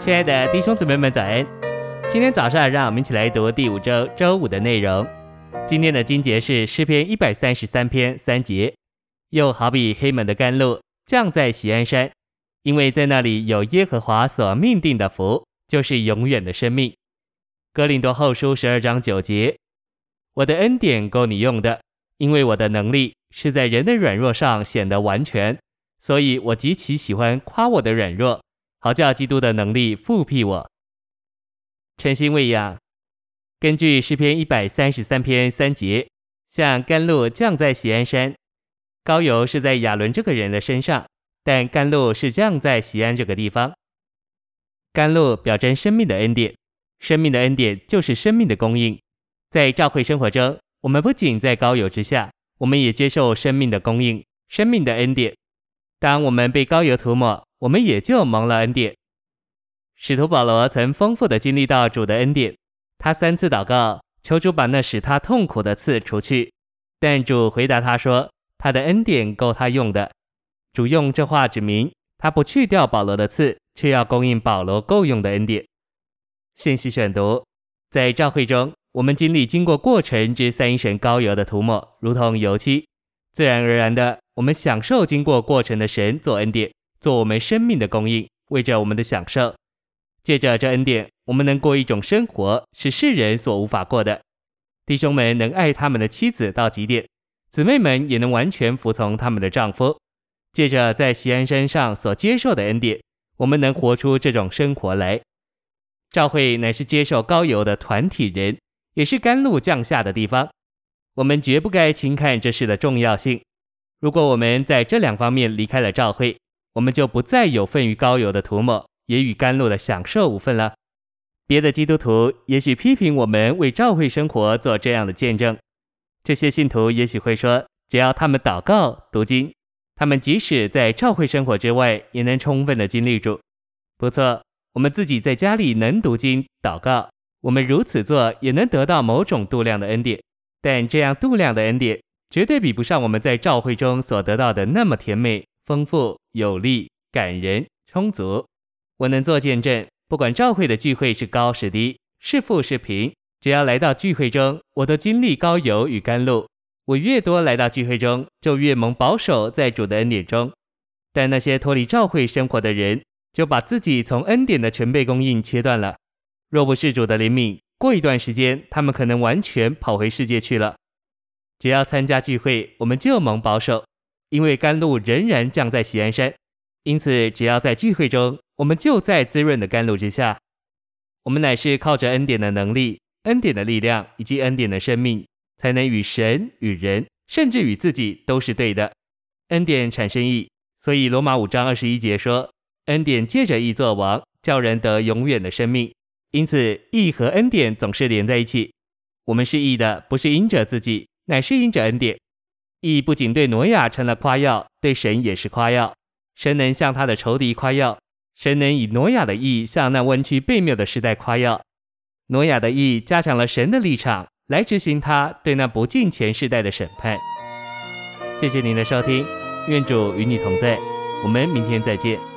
亲爱的弟兄姊妹们，早安！今天早上，让我们一起来读第五周周五的内容。今天的经节是诗篇一百三十三篇三节，又好比黑门的甘露降在喜安山，因为在那里有耶和华所命定的福，就是永远的生命。哥林多后书十二章九节，我的恩典够你用的，因为我的能力是在人的软弱上显得完全，所以我极其喜欢夸我的软弱。好叫基督的能力覆庇我，诚心喂养。根据诗篇一百三十三篇三节，像甘露降在锡安山，膏油是在亚伦这个人的身上，但甘露是降在锡安这个地方。甘露表征生命的恩典，生命的恩典就是生命的供应。在教会生活中，我们不仅在膏油之下，我们也接受生命的供应，生命的恩典。当我们被膏油涂抹，我们也就蒙了恩典。使徒保罗曾丰富的经历到主的恩典，他三次祷告，求主把那使他痛苦的刺除去，但主回答他说：“他的恩典够他用的。”主用这话指明，他不去掉保罗的刺，却要供应保罗够用的恩典。信息选读：在教会中，我们经历经过过程之三一神膏油的涂抹，如同油漆，自然而然的，我们享受经过过程的神做恩典。做我们生命的供应，为着我们的享受，借着这恩典，我们能过一种生活，是世人所无法过的。弟兄们能爱他们的妻子到极点，姊妹们也能完全服从他们的丈夫。借着在锡安山上所接受的恩典，我们能活出这种生活来。教会乃是接受膏油的团体人，也是甘露降下的地方。我们绝不该轻看这事的重要性。如果我们在这两方面离开了教会，我们就不再有份于膏油的涂抹，也与甘露的享受无份了。别的基督徒也许批评我们为教会生活做这样的见证，这些信徒也许会说，只要他们祷告、读经，他们即使在教会生活之外，也能充分的经历主。不错，我们自己在家里能读经、祷告，我们如此做也能得到某种度量的恩典，但这样度量的恩典，绝对比不上我们在教会中所得到的那么甜美。丰富、有力、感人、充足，我能做见证。不管教会的聚会是高是低，是富是贫，只要来到聚会中，我都经历高油与甘露。我越多来到聚会中，就越蒙保守在主的恩典中。但那些脱离教会生活的人，就把自己从恩典的全备供应切断了。若不是主的怜悯，过一段时间，他们可能完全跑回世界去了。只要参加聚会，我们就蒙保守。因为甘露仍然降在锡安山，因此只要在聚会中，我们就在滋润的甘露之下。我们乃是靠着恩典的能力、恩典的力量以及恩典的生命，才能与神、与人，甚至与自己都是对的。恩典产生义，所以罗马五章二十一节说：恩典借着义作王，叫人得永远的生命。因此，义和恩典总是连在一起。我们是义的，不是因着自己，乃是因着恩典。义不仅对挪亚成了夸耀，对神也是夸耀。神能向他的仇敌夸耀，神能以挪亚的义向那弯曲悖谬的时代夸耀。挪亚的义加强了神的立场，来执行他对那不敬前世代的审判。谢谢您的收听，愿主与你同在，我们明天再见。